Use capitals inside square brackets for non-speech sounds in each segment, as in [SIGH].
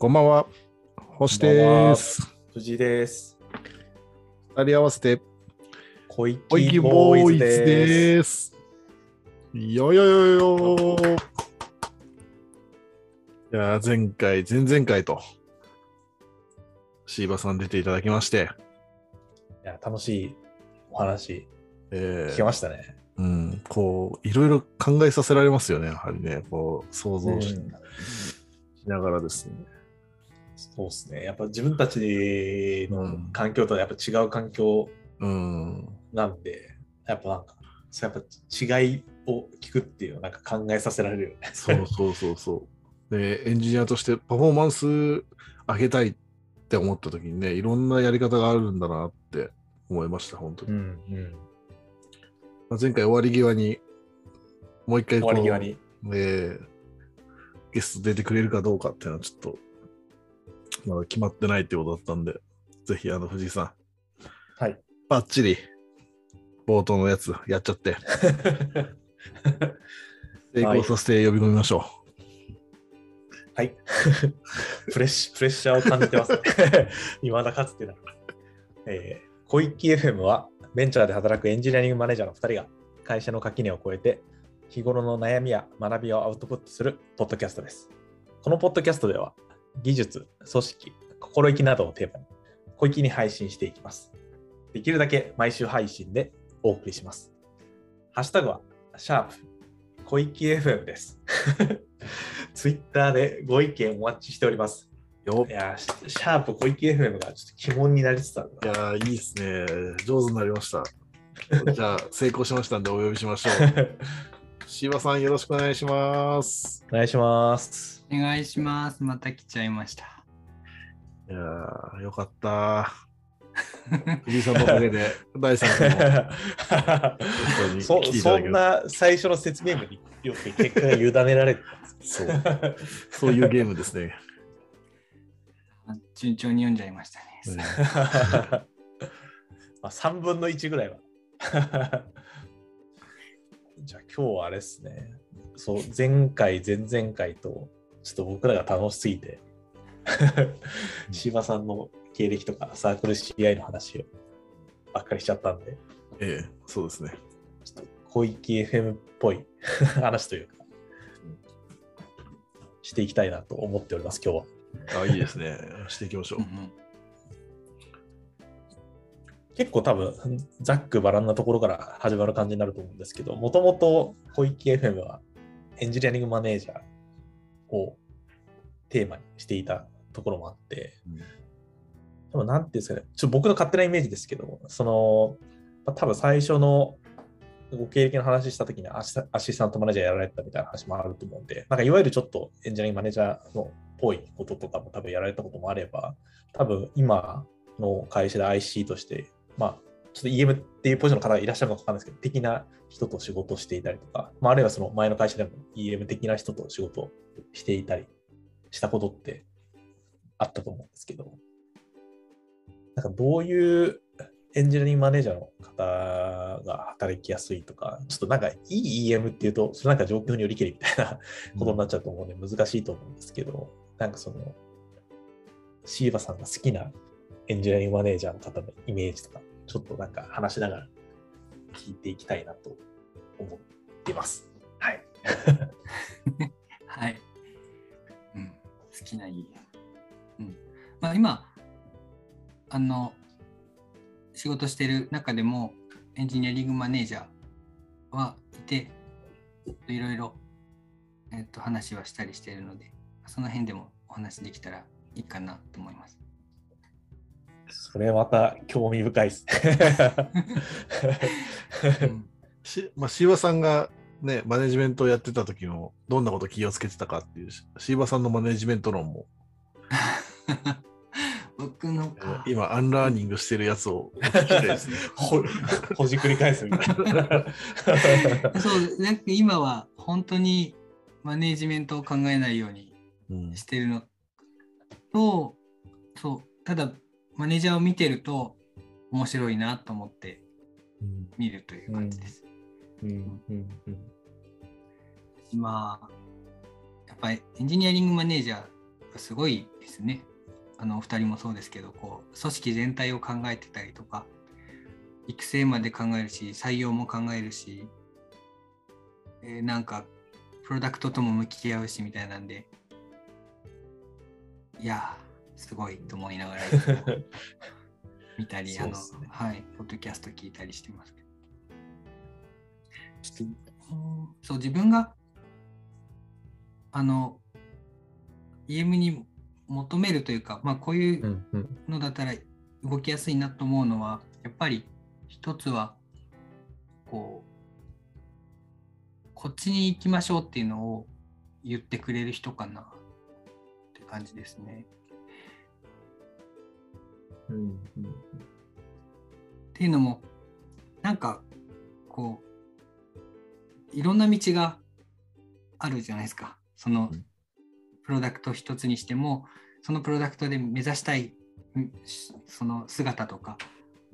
こんばんは。星です。藤井です。二人合わせて、小池ボボーイズです。よよよよー。いやー、前回、前々回と、シーバさん出ていただきまして、いや楽しいお話えー聞けましたね。うん、こう、いろいろ考えさせられますよね、やはりね、こう、想像し,、うんながらですね。そうですね。やっぱ自分たちの環境とはやっぱ違う環境うん、なんで、やっぱなんか、そうやっぱ違いを聞くっていうのはなんか考えさせられるよね。そうそうそうそう。で、エンジニアとしてパフォーマンス上げたいって思った時にね、いろんなやり方があるんだなって思いました、本当に。んうん。まあ前回終わり際に、もう一回終わり際に。えーゲスト出てくれるかどうかっていうのはちょっと、まだ決まってないってことだったんで、ぜひ、あの、藤井さん、はい。バッチリ、冒頭のやつやっちゃって、成功させて呼び込みましょはい。[LAUGHS] プレッシプレッシャーを感じてますね。[LAUGHS] 未だかつてなく。えー、小池 FM はベンチャーで働くエンジニアリングマネージャーの2人が会社の垣根を越えて日頃の悩みや学びをアウトプットするポッドキャストです。このポッドキャストでは技術、組織、心意気などをテーマに小池に配信していきます。できるだけ毎週配信でお送りします。ハッシュタグはシャープ小池 FM です。[LAUGHS] ツイッターでご意見お待ちしております。う。よいやー、シシャープ小池 FM がちょっと鬼門になりつつあるいやー、いいですね。上手になりました。[LAUGHS] じゃあ、成功しましたんでお呼びしましょう。な。シーバさん、よろしくお願いします。お願いします。お願いします。また来ちゃいました。いやー、よかった。[LAUGHS] 藤井さんのおかげで、第3回 [LAUGHS] そそんな最初の説明文によって結果が委ねられてそう、そういうゲームですね。順調に読んじゃいましたね。[LAUGHS] まあ3分の1ぐらいは。じゃあ今日はあれですね。そう、前回、前々回と、ちょっと僕らが楽しすぎて、柴さんの経歴とかサークル CI の話をばっかりしちゃったんで、ええ、そうですね。ちょっと小池 FM っぽい [LAUGHS] 話というか、していきたいなと思っております、今日は。あ、いいですね。していきましょううん。うん結構多分、ざっくばらんなところから始まる感じになると思うんですけど、もともと小池 FM はエンジニアリングマネージャーをテーマにしていたところもあって、でもなんていうんですかね、ちょっと僕の勝手なイメージですけど、その、まあ多分最初のご経歴の話したときにアシアシスタントマネージャーやられてたみたいな話もあると思うんで、なんかいわゆるちょっとエンジニアリングマネージャーのっぽいこととかも多分やられたこともあれば、多分今の会社で IC として、まあ、ちょっと EM っていうポジションの方がいらっしゃるのかわかんないですけど、的な人と仕事をしていたりとか、まあ、あるいはその前の会社でも EM 的な人と仕事をしていたりしたことってあったと思うんですけど、なんかどういうエンジニアリングマネージャーの方が働きやすいとか、ちょっとなんかいい EM っていうと、それなんか状況によりけりみたいなことになっちゃうと思うんで難しいと思うんですけど、なんかその、シーバさんが好きなエンジニアリングマネージャーの方のイメージとか、ちょっとなんか話しながら聞いていきたいなと思っています。はい。はい。きないい。うん。まあ今、あの、仕事してる中でもエンジニアリングマネージャーはいて、いろいろ、えっと、話はしたりしているので、その辺でもお話できたらいいかなと思います。それまた興味深いですね。うん [LAUGHS] しまあ、さんがね、マネジメントをやってた時のどんなこと気をつけてたかっていう、し、しいばさんのマネジメント論も、[LAUGHS] 僕の今、アンラーニングしてるやつを。[LAUGHS] ほ [LAUGHS] ほじくり返すみたいな。そう、なんか今は本当にマネージメントを考えないようにうんしてるのと、そう、ただマネージャーを見てると面白いなと思って見るという感じです。うんうんうん今、やっぱりエンジニアリングマネージャーっすごいですね。あのお二人もそうですけどこう組織全体を考えてたりとか育成まで考えるし採用も考えるし、えーなんかプロダクトとも向き合うしみたいなんで。いやーすごいと思いながら見たり、[LAUGHS] あのはいポッドキャスト聞いたりしてますそう自分があの EM に求めるというか、まあ、こういうのだったら動きやすいなと思うのはやっぱり一つはこうこっちに行きましょうっていうのを言ってくれる人かなって感じですね。うんうん。っていうのもなんかこういろんな道があるじゃないですかそのうんプロダクト一つにしてもそのプロダクトで目指したいその姿とか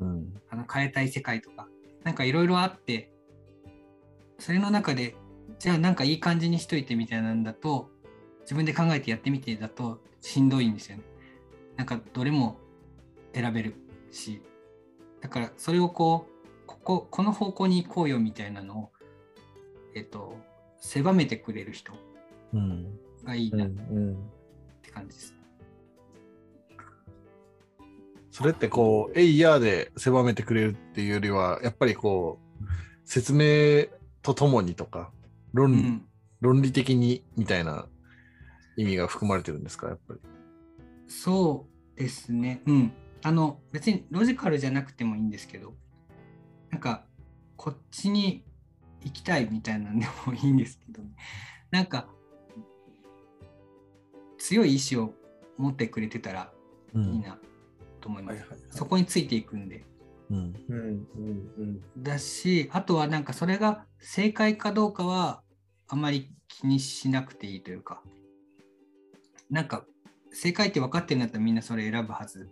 うん。あの変えたい世界とかなんかいろいろあってそれの中でじゃあなんかいい感じにしといてみたいなんだと自分で考えてやってみてだとしんどいんですよね。なんかどれも選べるしだからそれをこうこここの方向に行こうよみたいなのをえっと狭めてくれる人うん。がいいなっんて感じです。それってこう、エイヤーで狭めてくれるっていうよりは、やっぱりこう、説明とともにとか、論,、うん論理的にみたいな意味が含まれてるんですか、やっぱり？そうですね。うん。あの、別にロジカルじゃなくてもいいんですけど、なんか、こっちに行きたいみたいなんでもいいんですけど、なんか、強い意志を持ってくれてたらういいなと思います。はいはいはいそこについていくんで。うん。うんうんうんだし、あとはなんかそれが正解かどうかはあまり気にしなくていいというか、なんか正解って分かってるんだったらみんなそれ選ぶはず。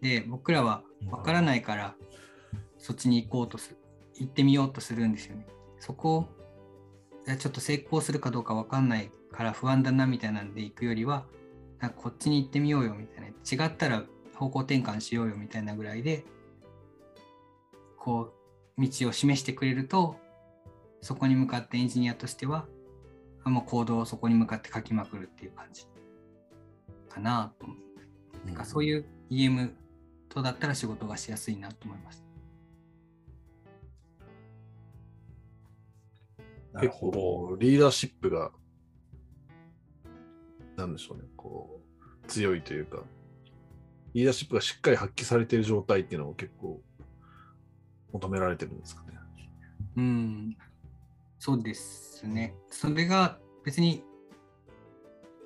で、僕らは分からないからそっちに行こうとする、行ってみようとするんですよね。そこをちょっと成功するかどうか分かんないから不安だなみたいなんで行くよりは、なんかこっちに行ってみようよみたいな、違ったら方向転換しようよみたいなぐらいで、こう道を示してくれるとそこに向かってエンジニアとしてはあもうコードをそこに向かって書きまくるっていう感じかなと思う。なんかそういう EM とだったら仕事がしやすいなと思います。結。構リーダーシップが、なんでしょうね、こう、強いというか、リーダーシップがしっかり発揮されている状態っていうのを結構求められてるんですかね。うん、そうですね。それが別に、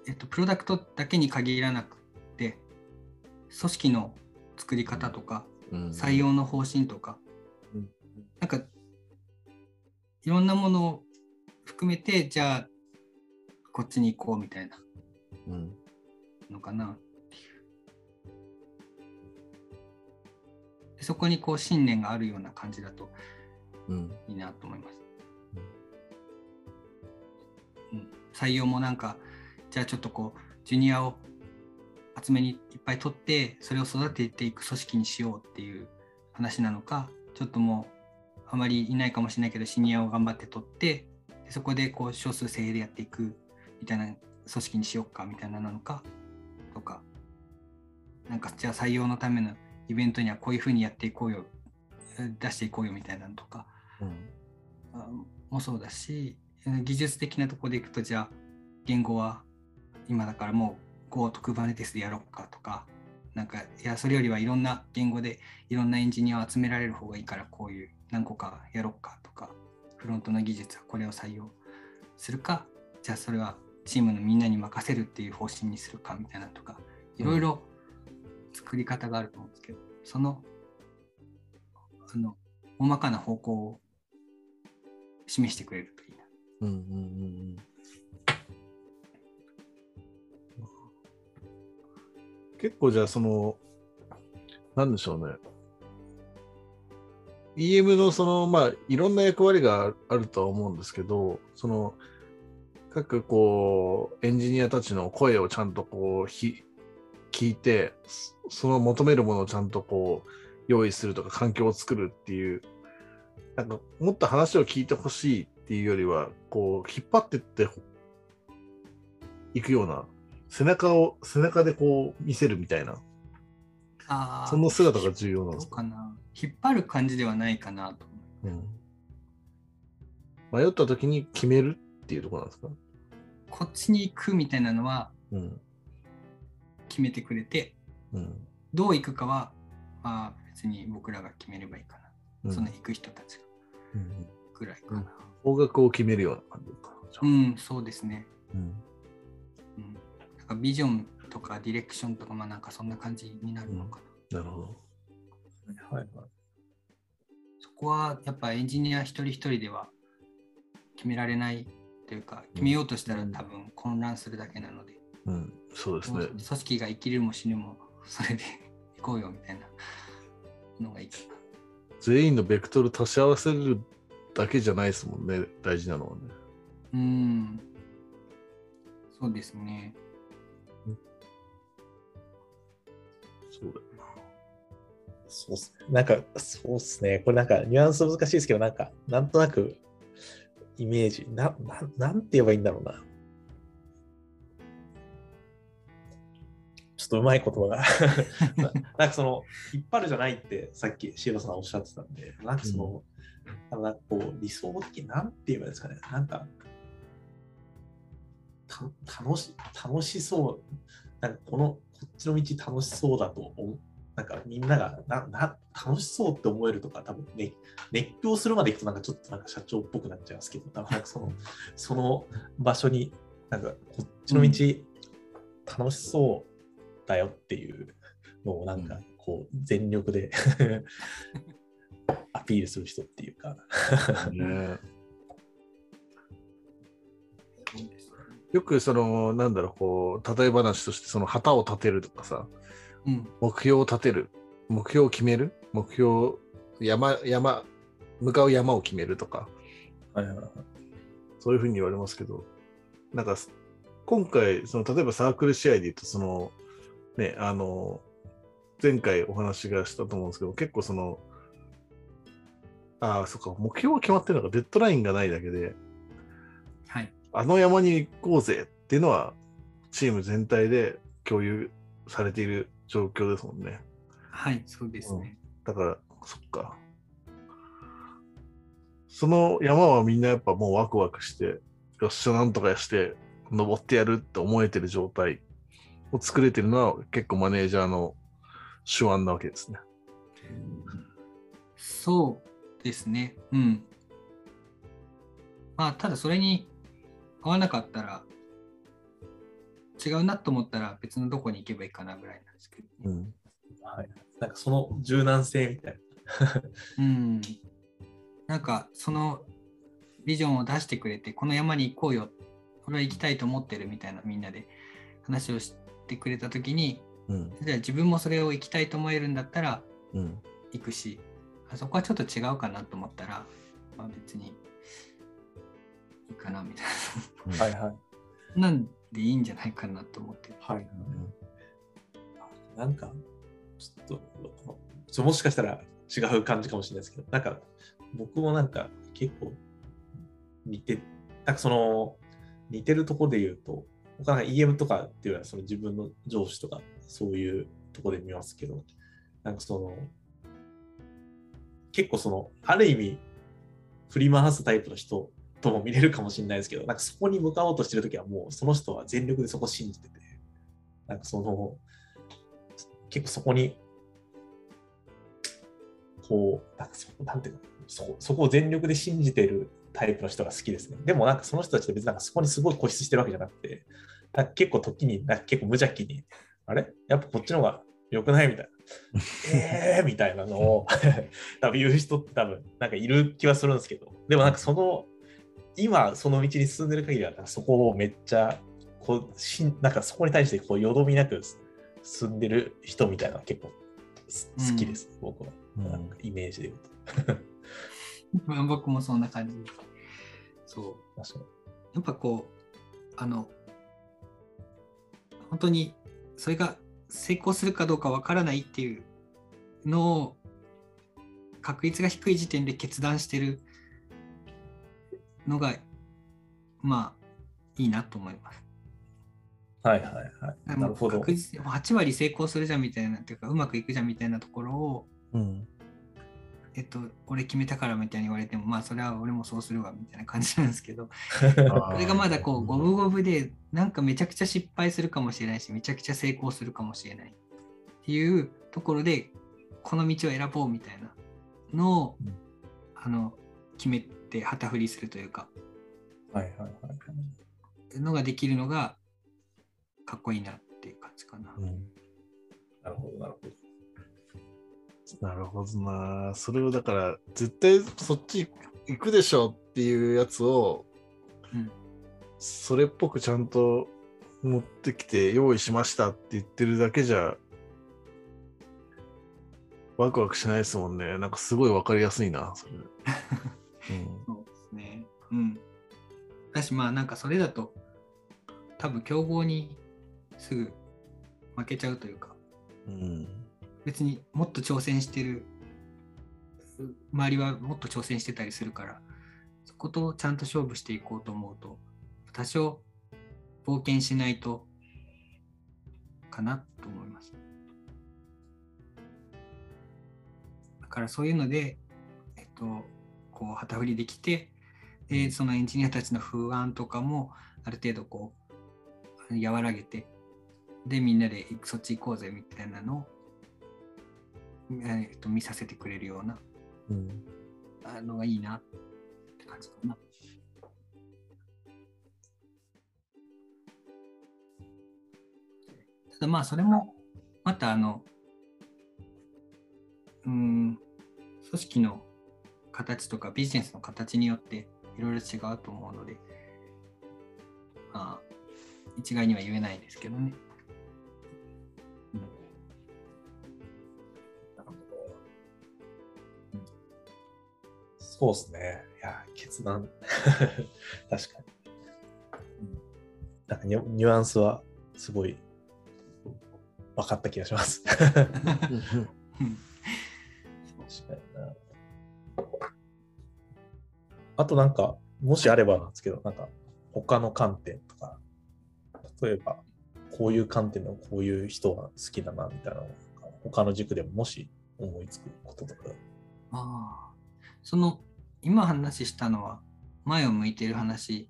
えっと、プロダクトだけに限らなくて、組織の作り方とか、うん採用の方針とか、うんなんかいろんなものを含めてじゃあこっちに行こうみたいな。うん。のかな。っていうでそこにこう信念があるような感じだとうん。いいなと思います、うん、採用もなんかじゃあちょっとこうジュニアを集めにいっぱい取ってそれを育てていく組織にしようっていう話なのかちょっともうあまりいないかもしれないけどシニアを頑張って取ってでそこでこう少数精鋭でやっていくみたいな組織にしようかみたいななのかとか。なんかじゃあ採用のためのイベントにはこういうふうにやっていこうよ出していこうよみたいなのとか。うん。あもそうだしうん技術的なところでいくとじゃあ言語は今だからもう Go と Kubernetes でやろうかとか。なんかいやそれよりはいろんな言語でいろんなエンジニアを集められる方がいいからこういう何個かやろうかとかフロントの技術はこれを採用するかじゃあそれはチームのみんなに任せるっていう方針にするかみたいなとかいろいろ作り方があると思うんですけど、そのあの大まかな方向を示してくれるといいな。うんうんうん結構じゃあその、なんでしょうね。EM のその、まあ、いろんな役割があるとは思うんですけど、その、各こうエンジニアたちの声をちゃんとこうひ聞いてその求めるものをちゃんとこう用意するとか環境を作るっていうなんかもっと話を聞いてほしいっていうよりはこう引っ張ってっていくような背中を背中でこう見せるみたいなその姿が重要なんですか、な？引っ張る感じではないかなと。うん、迷った時に決めるっていうところなんですか、こっちに行くみたいなのはうん決めてくれて、うんどう行くかは、まあ別に僕らが決めればいいかな。うんその行く人たちがうんぐらいかな。方角を決めるような感じか？うん、そうですね。うんうん。なんかビジョンとかディレクションとか、まあなんかそんな感じになるのかな。なるほど。はいはい。そこはやっぱエンジニア一人一人では決められないというか、決めようとしたら多分混乱するだけなので、うん、そうですね組。織が生きるも死ぬもそれで [LAUGHS] 行こうよみたいなのがいいかな。全員のベクトル足し合わせるだけじゃないですもんね、大事なのはね。うん。そうですね。そうだよな。そうっすね。なんか、そうっすね。これなんか、ニュアンス難しいですけど、なんか、なんとなく、イメージ、な、ななんて言えばいいんだろうな。ちょっとうまい言葉がな。[LAUGHS] なんかその、引っ張るじゃないって、さっきシーロさんおっしゃってたんで、なんかその、あのなんかこう、理想的、なんて言えばいいですかね。なんか、た楽し楽しそう、なんかこの、こっちの道楽しそうだと思う。なんかみんながなな楽しそうって思えるとか、多分ね、熱狂するまで行くとなんかちょっとなんか社長っぽくなっちゃいますけど、多分なんかそのその場所に、なんかこっちの道、楽しそうだよっていうのをなんかこう全力で [LAUGHS] アピールする人っていうか、ね、よくその、なんだろう、こう、例え話として、その旗を立てるとかさ、うん。目標を立てる、目標を決める、目標、山、山、向かう山を決めるとか、はいはいはいそういうふうに言われますけど、なんか、今回、その例えばサークル試合で言うと、その、ね、あの、前回お話がしたと思うんですけど、結構その、ああ、そっか、目標が決まってるのがデッドラインがないだけで、はい。あの山に行こうぜっていうのは、チーム全体で共有されている状況ですもんね。はい、そうですね。だから、そっか。その山はみんなやっぱもうワクワクして、よっしゃ、なんとかして、登ってやるって思えてる状態を作れてるのは結構マネージャーの手腕なわけですね。そうですね。うん。まあ、ただそれに合わなかったら、違うなと思ったら別のどこに行けばいいかなぐらいなんですけど、うん。はい。なんかその柔軟性みたいな。[LAUGHS] うん。なんかそのビジョンを出してくれて、この山に行こうよ、俺は行きたいと思ってるみたいなみんなで話をしてくれたときに、うん。じゃあ自分もそれを行きたいと思えるんだったらうん。行くし、あそこはちょっと違うかなと思ったら、まあ別にかなみたいはいはい。な。なんでいいんじゃないかなと思って。はい。なんか、ちょっと、ちょもしかしたら違う感じかもしれないですけど、なんか、僕もなんか結構似て、なんかその、似てるところで言うと、僕はなんか EM とかっていうのはその自分の上司とかそういうところで見ますけど、なんかその、結構その、ある意味、振り回すタイプの人とも見れるかもしれないですけど、なんかそこに向かおうとしてるときはもうその人は全力でそこを信じてて、なんかその、結構そこに、こう、なんかそなんていうの？そそこを全力で信じてるタイプの人が好きですね。でもなんかその人たちって別になんかそこにすごい固執してるわけじゃなくて、なんか結構時に、なんか結構無邪気に、あれ？やっぱこっちの方が良くないみたいな。えーみたいなのを [LAUGHS] 多分言う人って多分なんかいる気はするんですけど、でもなんかその、今その道に進んでる限りは、そこをめっちゃ、こうしんなんかそこに対してこうよどみなく進んでる人みたいなのが結構す好きです、僕は。うんなんかイメージで言うと。ま [LAUGHS] あ僕もそんな感じです。そう。確かにやっぱこう、あの本当にそれが成功するかどうかわからないっていうのを確率が低い時点で決断してるのがまあいいなと思います。はいはいはい。なるほど。確実に8割成功するじゃんみたいなっていうかうまくいくじゃんみたいなところをうん。えっと、俺決めたからみたいに言われても、まあ、それは俺もそうするわみたいな感じなんですけど、[LAUGHS] これがまだこう、五分五分で、なんかめちゃくちゃ失敗するかもしれないし、めちゃくちゃ成功するかもしれないっていうところで、この道を選ぼうみたいなのを、うんあの、決めて旗振りするというか、はいはいはい。のができるのが、かっこいいなっていう感じかな。うんなるほどなるほど。なるほどな。それをだから、絶対そっち行くでしょっていうやつを、うんそれっぽくちゃんと持ってきて用意しましたって言ってるだけじゃ、ワクワクしないですもんね。なんかすごいわかりやすいな、それ。[LAUGHS] うんそうですね。うん。だし、まあなんかそれだと、多分競合にすぐ負けちゃうというか、うん。別にもっと挑戦してる、う周りはもっと挑戦してたりするから、そことちゃんと勝負していこうと思うと、多少冒険しないと、かなと思います。だからそういうので、えっと、こう旗振りできて、で、そのエンジニアたちの不安とかもある程度こう、和らげて、で、みんなでそっち行こうぜみたいなのを、えっと、見させてくれるようなうん。あのがいいなって感じかな。ただまあそれもまたあのうーん組織の形とかビジネスの形によっていろいろ違うと思うのでまあ一概には言えないですけどね。なるほど。そうですね。いや、決断。[LAUGHS] 確かに。うんなんかニュアンスはすごい分かった気がします。[LAUGHS] [LAUGHS] 確かうんにあとなんか、もしあればなんですけど、なんか他の観点とか、例えばこういう観点のこういう人が好きだなみたいなのが他の軸でももし思いつくこととか。ああ、その今話したのは前を向いている話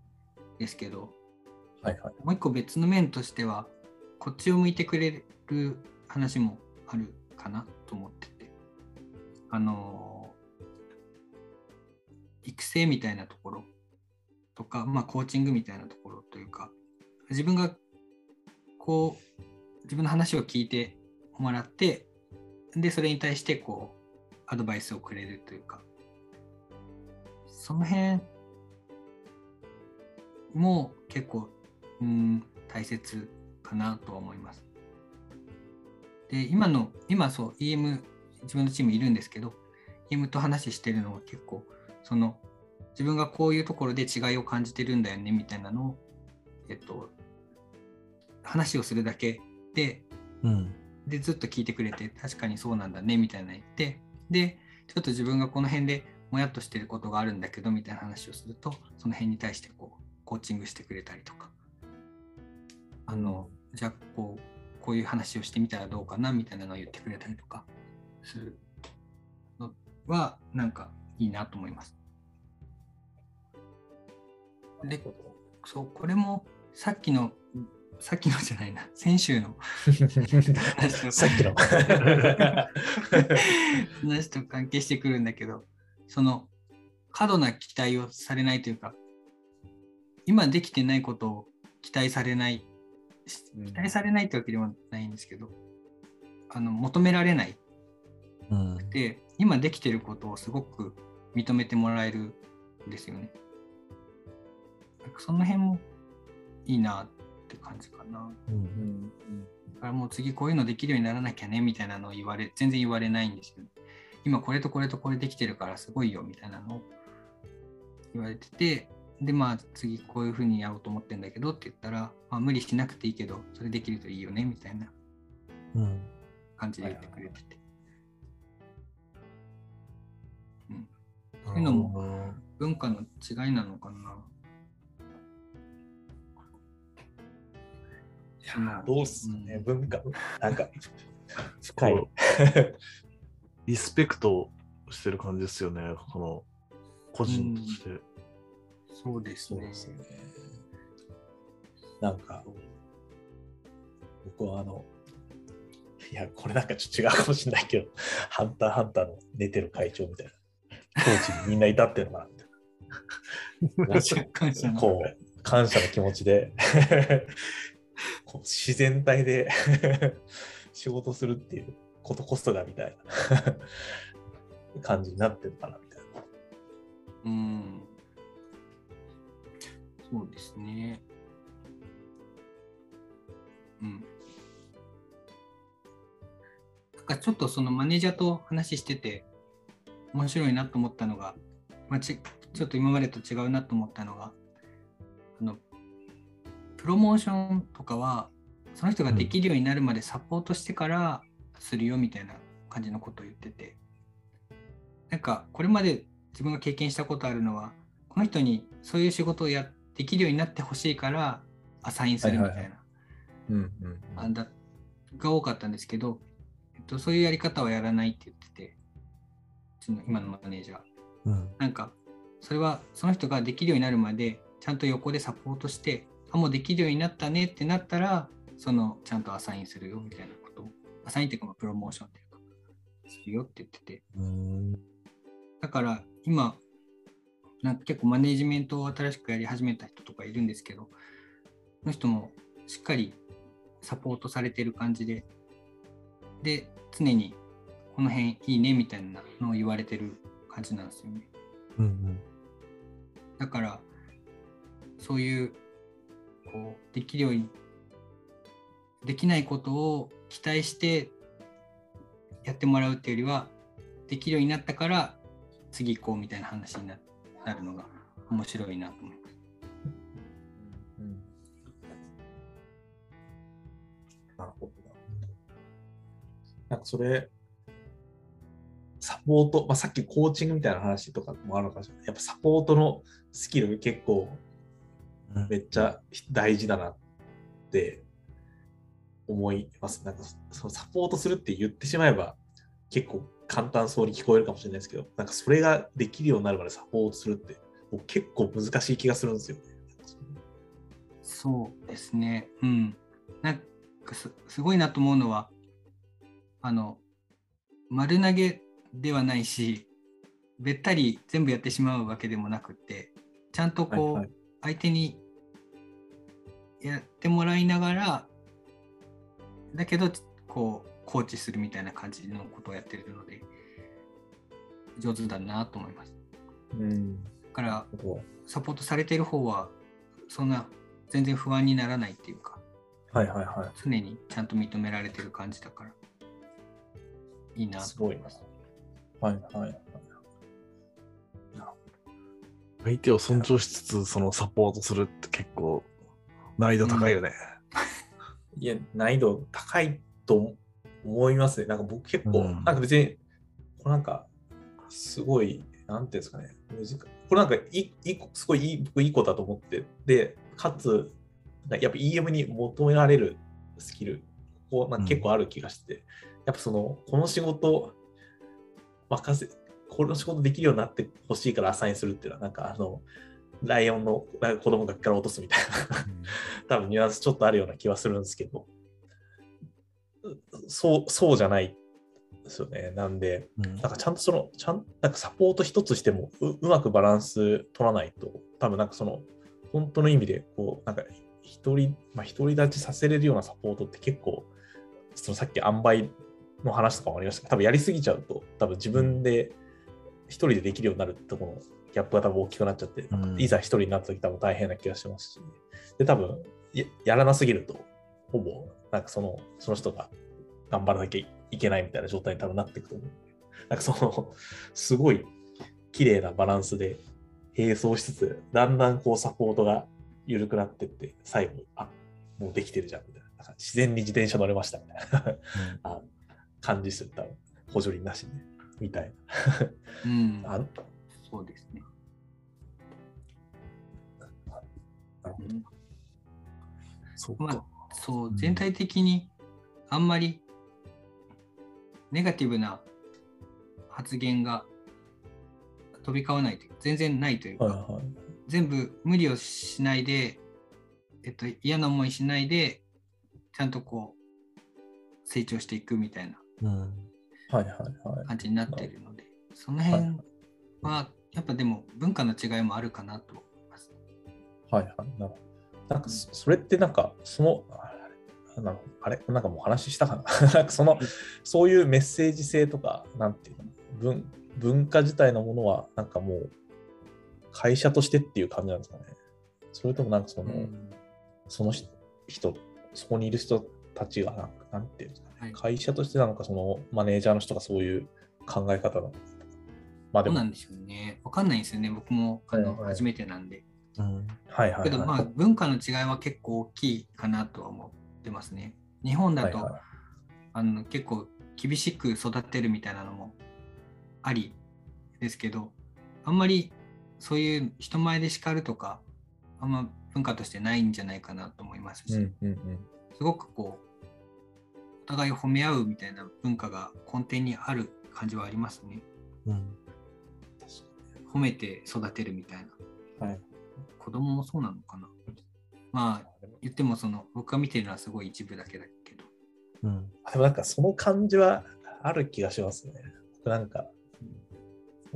ですけど、はいはい。もう一個別の面としては、こっちを向いてくれる話もあるかなと思ってて、あのー育成みたいなところとか、まあコーチングみたいなところというか、自分がこう、自分の話を聞いてもらって、で、それに対してこう、アドバイスをくれるというか、その辺も結構、うん、大切かなとは思います。で、今の、今そう、EM、自分のチームいるんですけど、EM と話してるのは結構、その、自分がこういうところで違いを感じてるんだよね、みたいなのを、えっと、話をするだけ。で、うん。で、ずっと聞いてくれて、確かにそうなんだね、みたいなの言って、で、ちょっと自分がこの辺でもやっとしてることがあるんだけど、みたいな話をすると、その辺に対してこう、コーチングしてくれたりとか、あの、じゃあ、こう、こういう話をしてみたらどうかな、みたいなのを言ってくれたりとかするのは、なんかいいなと思います。で、そう、これもさっきの、さっきの [LAUGHS] じゃないな、先週の。[LAUGHS] さっきの。話と関係してくるんだけど、その過度な期待をされないというか、今できてないことを期待されない、期待されないってわけではないんですけど、あの求められないうん。で、今できてることをすごく認めてもらえるんですよね。その辺もいいなって感じかな。うん。だからもう次こういうのできるようにならなきゃねみたいなのを言われ、全然言われないんですよね。今これとこれとこれできてるからすごいよみたいなのを言われてて、でまあ次こういうふうにやろうと思ってんだけどって言ったら、まあ、無理しなくていいけどそれできるといいよねみたいなうん。感じで言ってくれてて、そういうのも文化の違いなのかな。そのどうっすかね、うん。文化。なんか、深い。こ [LAUGHS] リスペクトしてる感じですよね、この個人として。そうですね。そうですね。なんか、僕はあの、いや、これなんかちょっと違うかもしれないけど、ハンターハンターの寝てる会長みたいな、当時にみんないたっていうのかなって。感謝のこう、感謝の気持ちで、[LAUGHS] こう自然体で [LAUGHS] 仕事するっていうことこそがみたいな。[LAUGHS] 感じになってるかなみたいな。うん。そうですね。うん。なんかちょっとそのマネージャーと話してて面白いなと思ったのが、まあ、ちちょっと今までと違うなと思ったのがあのプロモーションとかはその人ができるようになるまでサポートしてからするよみたいな感じのことを言ってて。なんかこれまで自分が経験したことあるのはこの人にそういう仕事をやできるようになってほしいからアサインするみたいな、が多かったんですけど、えっと、そういうやり方はやらないって言ってて。うちの今のマネージャーうん。なんかそれはその人ができるようになるまでちゃんと横でサポートしてあもうできるようになったねってなったらそのちゃんとアサインするよみたいなことをアサインっていうかまあプロモーションっていうかするよって言っててうん。だから今なんか結構マネージメントを新しくやり始めた人とかいるんですけどその人もしっかりサポートされてる感じでで常にこの辺いいねみたいなのを言われてる感じなんですよねうん。だからそういうこうできるようにできないことを期待してやってもらうっていうよりはできるようになったから次行こうみたいな話にななるのが面白いなと思います。うんなるほどな。なんかそれ、サポート、まあ、さっきコーチングみたいな話とかもあるのかもしれない。やっぱサポートのスキル結構うんめっちゃ大事だなって思います。なんかそのサポートするって言ってしまえば結構簡単そうに聞こえるかもしれないですけど、なんかそれができるようになるまでサポートするってもう結構難しい気がするんですよね。そうですね。うん。なんかすすごいなと思うのは、あの、丸投げではないし、べったり全部やってしまうわけでもなくって、ちゃんとこう、相手にやってもらいながら、だけど、こう、コーチするみたいな感じのことをやってるので、上手だなと思います。うん。だから、こサポートされてる方は、そんな全然不安にならないっていうか、うはいはいは常にちゃんと認められてる感じだから、いいな。い。すごいな。はいはいはい。相手を尊重しつつ、そのサポートするって結構難易度高いよね。いや、難易度高いと思いますね。なんか僕結構、うんなんか別に、これなんか、すごい、なんていうんですかね、これなんかいいすごいいい僕いいことだと思って、で、かつ、やっぱ EM に求められるスキル、ここなんか結構ある気がして、やっぱその、この仕事、任せ、この仕事できるようになってほしいからアサインするっていうのは、なんかあの、ライオンの子供がから落とすみたいな。[LAUGHS] 多分ニュアンスちょっとあるような気はするんですけど、そう、そうじゃないですよね。なんで、うん。なんかちゃんとその、ちゃん、なんかサポート一つしてもううまくバランス取らないと、多分なんかその、本当の意味で、こう、なんか一人、まあ独り立ちさせれるようなサポートって結構、そのさっき塩梅の話とかもありました多分やりすぎちゃうと、多分自分で一人でできるようになるところのギャップが多分大きくなっちゃって、うんいざ一人になった時多分大変な気がしますし、で、多分ややらなすぎると、ほぼ、なんかその、その人が頑張らなきゃいけないみたいな状態に多分なっていくと思う。なんかその、すごい綺麗なバランスで並走しつつ、だんだんこうサポートが緩くなってって、最後、あもうできてるじゃんみたいな。なんか自然に自転車乗れましたみたいな [LAUGHS] あ感じする、多分補助輪なしで、みたいうんな。あそうですね。そうまあか。そうう、ん全体的にあんまりネガティブな発言が飛び交わないというか、全然ないというか、はいはい。全部無理をしないで、えっと、嫌な思いしないで、ちゃんとこう、成長していくみたいなうん。はいはいはい。感じになっているので、その辺は、やっぱでも文化の違いもあるかなと思います。はいはい。なるなんかそそれってなんか、その、あれなんかあれなんかもう話したかな [LAUGHS] なんかその、そういうメッセージ性とか、なんていうの？文文化自体のものは、なんかもう、会社としてっていう感じなんですかね。それともなんかその、その人、人そこにいる人たちがなんか、なんていうんですかね。はい会社としてなのか、そのマネージャーの人がそういう考え方なのか。まあでも、はいどうなんでしょうね。わかんないんですよね。僕もあの、はいはい初めてなんで。うん。はいはい。けど、まあ、文化の違いは結構大きいかなとは思ってますね。日本だと、はいはいあの結構厳しく育てるみたいなのもありですけど、あんまりそういう人前で叱るとか、あんま文化としてないんじゃないかなと思いますし、うんうんうん。すごくこう、お互い褒め合うみたいな文化が根底にある感じはありますね。うん。褒めて育てるみたいな。はい。子供もそうなのかな。まあ、言ってもその僕が見てるのはすごい一部だけだけど。うん。でもなんかその感じはある気がしますね。僕なんか、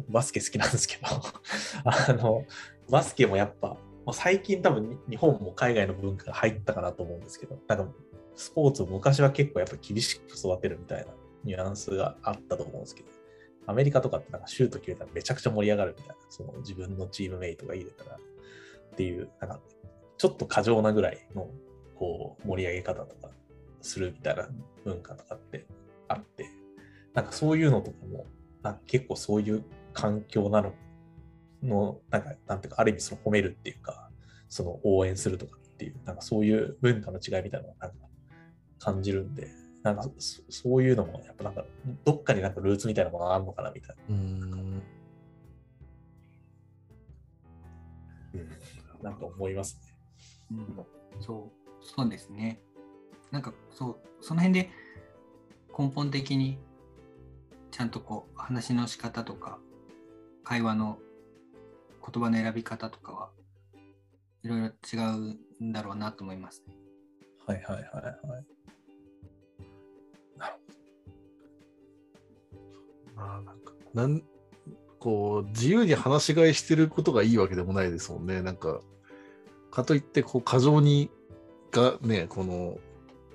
バスケ好きなんですけど、[LAUGHS] あの、バスケもやっぱ、最近多分に日本も海外の文化が入ったかなと思うんですけど、なんかスポーツ昔は結構やっぱ厳しく育てるみたいなニュアンスがあったと思うんですけど、アメリカとかってなんかシュート決めたらめちゃくちゃ盛り上がるみたいな、その自分のチームメイトがいるからっていう、なんかちょっと過剰なぐらいのこう盛り上げ方とかするみたいな文化とかってあって、なんかそういうのとかも、なんか結構そういう環境なの、の、なんか、なんていうか、ある意味その褒めるっていうか、その応援するとかっていう、なんかそういう文化の違いみたいなのをなんか感じるんで、なんかそそういうのも、やっぱなんか、どっかになんかルーツみたいなものがあるのかなみたいな、うん。なんか思いますね。うん、そう、そうですね。なんかそう、その辺で根本的にちゃんとこう話の仕方とか会話の言葉の選び方とかはいろいろ違うんだろうなと思いますね。はいはいはいはい。まあ、なんか、なん、こう、自由に話し飼いしてることがいいわけでもないですもんね。なんか、かといって、こう、過剰に、が、ね、この、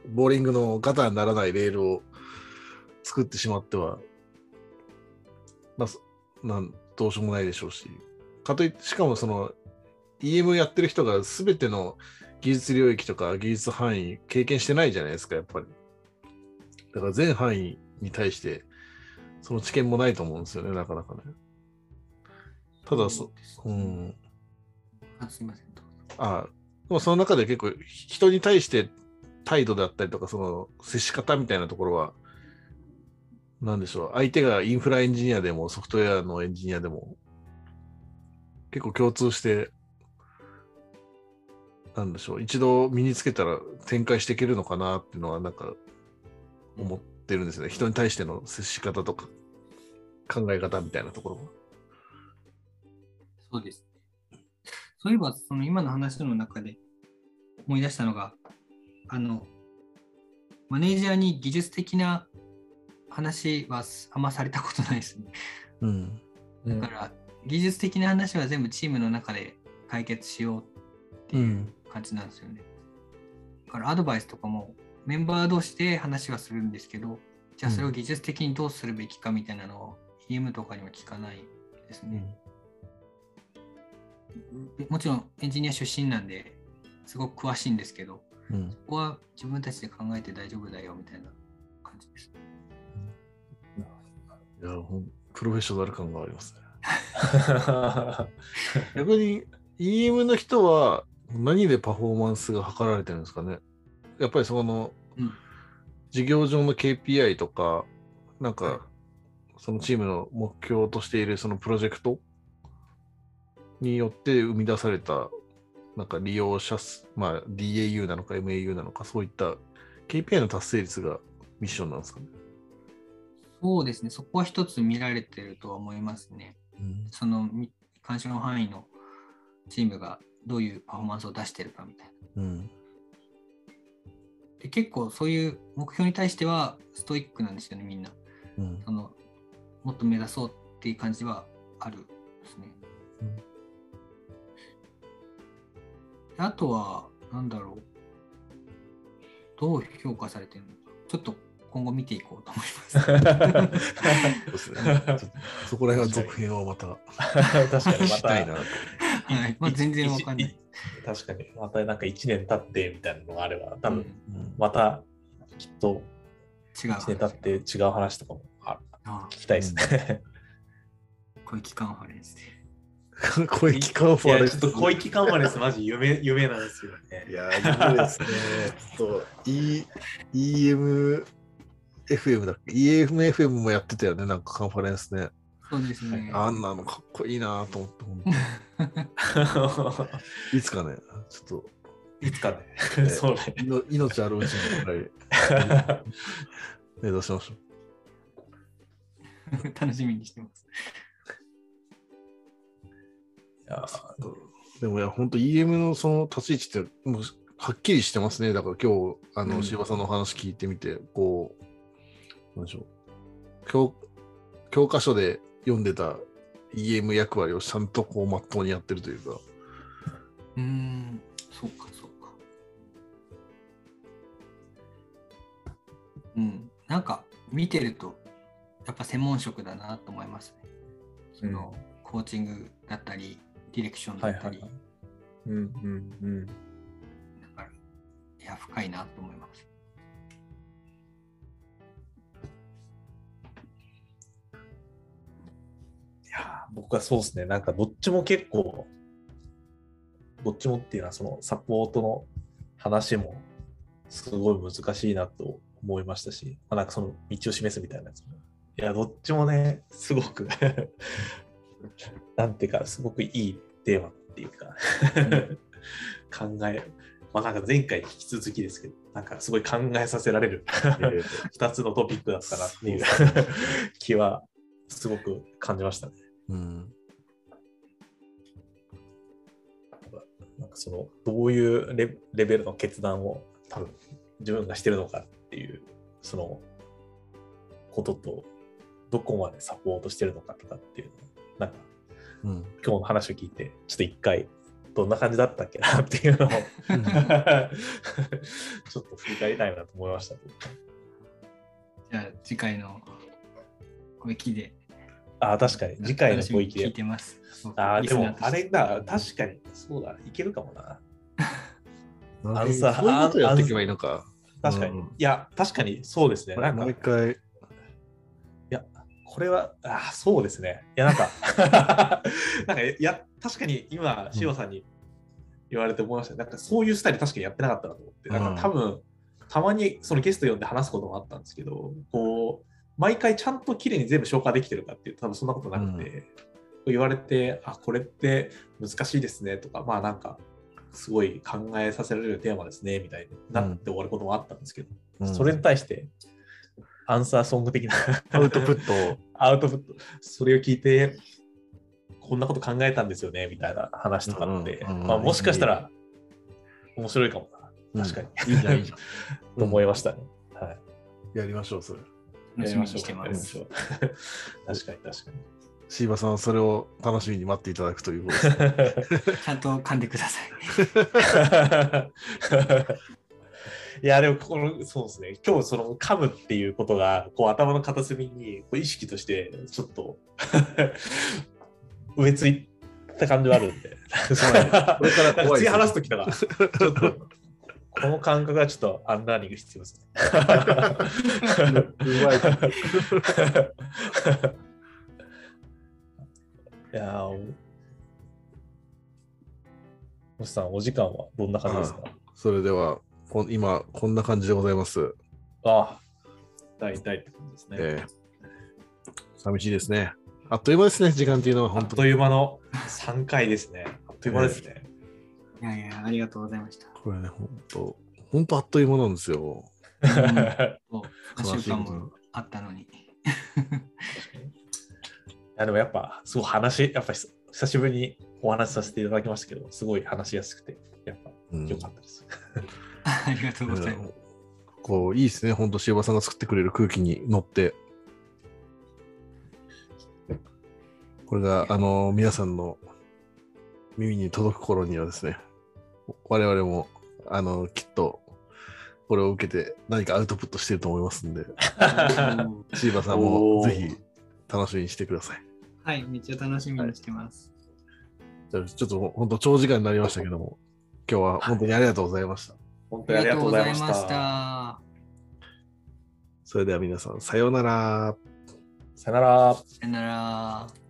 ボーリングのガタにならないレールを作ってしまっては、まあ、なん、どうしようもないでしょうし、かといって、しかもその、EM やってる人が全ての技術領域とか技術範囲経験してないじゃないですか、やっぱり。だから全範囲に対して、その知見もないと思うんですよね、なかなかね。ただそ、うん。あすみません。あでもその中で結構人に対して態度だったりとか、その接し方みたいなところは、なんでしょう、相手がインフラエンジニアでもソフトウェアのエンジニアでも、結構共通して、なんでしょう、一度身につけたら展開していけるのかなっていうのは、なんか思ってるんですよね。人に対しての接し方とか、考え方みたいなところは。そうです。そういえば、その今の話の中で思い出したのが、あの、マネージャーに技術的な話はあんまされたことないですね。うん。うんだから、技術的な話は全部チームの中で解決しようっていう感じなんですよね。だから、アドバイスとかもメンバー同士で話はするんですけど、じゃあそれを技術的にどうするべきかみたいなのを EM とかには聞かないですね。もちろんエンジニア出身なんですごく詳しいんですけど、うん。ここは自分たちで考えて大丈夫だよみたいな感じです。いや、ほんプロフェッショナル感がありますね。[LAUGHS] 逆に EM の人は何でパフォーマンスが測られてるんですかね？やっぱりその、うん事業上の KPI とか、なんか、はいそのチームの目標としているそのプロジェクトによって生み出された、なんか利用者数、まあ DAU なのか MAU なのか、そういった KPI の達成率がミッションなんですかね？そうですね、そこは一つ見られてるとは思いますね。そのみ干渉範囲のチームがどういうパフォーマンスを出してるかみたいな。うん。で結構そういう目標に対してはストイックなんですよね、みんな。うん。そのもっと目指そうっていう感じはあるですね。うんあとは、なんだろう。どう評価されてるのか。ちょっと今後見ていこうと思います。[LAUGHS] そうですね。そこら辺は続編をまた確かにました。はい。まあ、全然わかんない。確かに、またなんか1年経ってみたいなのがあれば、多分、またきっと違う。1年経って違う話とかもああ聞きたいですね。小池カンファレンスで。小池カンファレンス。ちょっと小池カンファレンスマジ夢夢なんですよねい。やー、いいですね。ちょっと、E、EM、FM だっけ ?EMFM もやってたよね、なんかカンファレンスね。そうですね。あんなのかっこいいなと思って [LAUGHS] [LAUGHS] いつかね、ちょっといつかね、ね [LAUGHS] そうね。命あるうちにぐらい目指しましょ [LAUGHS] 楽しみにしてます。いやう。でもいや、本当 EM のその立ち位置って、もうはっきりしてますね。だから今日、あの、うん柴さんの話聞いてみて、こう、なんでしょう。教教科書で読んでた EM 役割をちゃんとこう、まっとうにやってるというか。うーん、そうか、そうか。うん、なんか見てると、やっぱ専門職だなと思いますね。その、コーチングだったり、ディレクションだったり、はいはいはい。うんうんうん。だから、いや、深いなと思います。僕はそうですね、なんかどっちも結構、どっちもっていうのはそのサポートの話もすごい難しいなと思いましたし、まあ、なんかその道を示すみたいなやつも。いや、どっちもね、すごく [LAUGHS] なんていうか、すごくいいテーマっていうか考え、まあなんか前回に引き続きですけど、なんかすごい考えさせられる [LAUGHS] 2つのトピックだったなっていう [LAUGHS] 気はすごく感じましたね。うん。なんかそのどういうレレベルの決断を多分自分がしてるのかっていうそのこととどこまでサポートしてるのかとかっていうなんかうん。今日の話を聞いてちょっと一回どんな感じだったっけなっていうのを [LAUGHS] ちょっと振り返りたいなと思いました。じゃあ、次回のあ、確かに次回の楽しみに聞い。てます。ああ、でもあれだ、確確かにそうだ、いけるかもな。[LAUGHS] ああのさそういうことやっていけばいいのか。確かに。うんいや、確かにそうですね。なんかもう一回。これは、あそうですね。いや、なんか、[LAUGHS] なんか、いや、確かに今、うん塩さんに言われて思いました、なんか、そういうスタイル確かにやってなかったなと思って、なんか、多分、たまにそのゲスト呼んで話すこともあったんですけど、こう、毎回ちゃんと綺麗に全部消化できてるかっていうと、多分そんなことなくて、こう言われて、あ、これって難しいですねとか、まあなんか、すごい考えさせられるテーマですね、みたいになって終わることもあったんですけど、うんそれに対して、アンサーソング的なアウトプットを。[LAUGHS] アウトプット、それを聞いて、こんなこと考えたんですよね、みたいな話とかって、うんうんうんまあ、もしかしたら面白いかもな、確かに、いいじゃん、いいじゃん。[LAUGHS] と思いましたね。はい。やりましょう、それ。楽しみにしてま。すしょう。確かに、確かシーバさんはそれを楽しみに待っていただくということです。に。[LAUGHS] ちゃんと噛んでください。[LAUGHS] いや、でもこの、そうですね、今日その噛むっていうことが、こう頭の片隅にこう意識として、ちょっと植え付いた感じはあるんで、[LAUGHS] これから怖い次話すときとか、ちょっと、この感覚がちょっとアンラーニング必要ですね。うまい。[LAUGHS] いやー、お星さん、お時間はどんな感じですか？それでは、こん今、こんな感じでございます。ああ、大体って感じですね。えー寂しいですね。あっという間ですね、時間っていうのは本当あっという間の3回ですね。あっという間ですね。いやいや、ありがとうございました。これね、本当本当あっという間なんですよ。そう素晴ら3しいこと週間もあったのに。[LAUGHS] いやでもやっぱ、すごい話、やっぱり久しぶりにお話しさせていただきましたけど、すごい話しやすくて、やっぱうん良かったです。ありがとうございます。こう、いいですね、本当塩場さんが作ってくれる空気に乗って。これが、あの、皆さんの耳に届く頃にはですね、我々も、あの、きっと、これを受けて何かアウトプットしてると思いますんで、シーバさんもぜひ楽しみにしてください。はい、めっちゃ楽しみにしてます。じゃあちょっと本当長時間になりましたけども、今日は本当にありがとうございました。本当にありがとうございました。た。それでは皆さん、さようなら。さよなら。さよなら。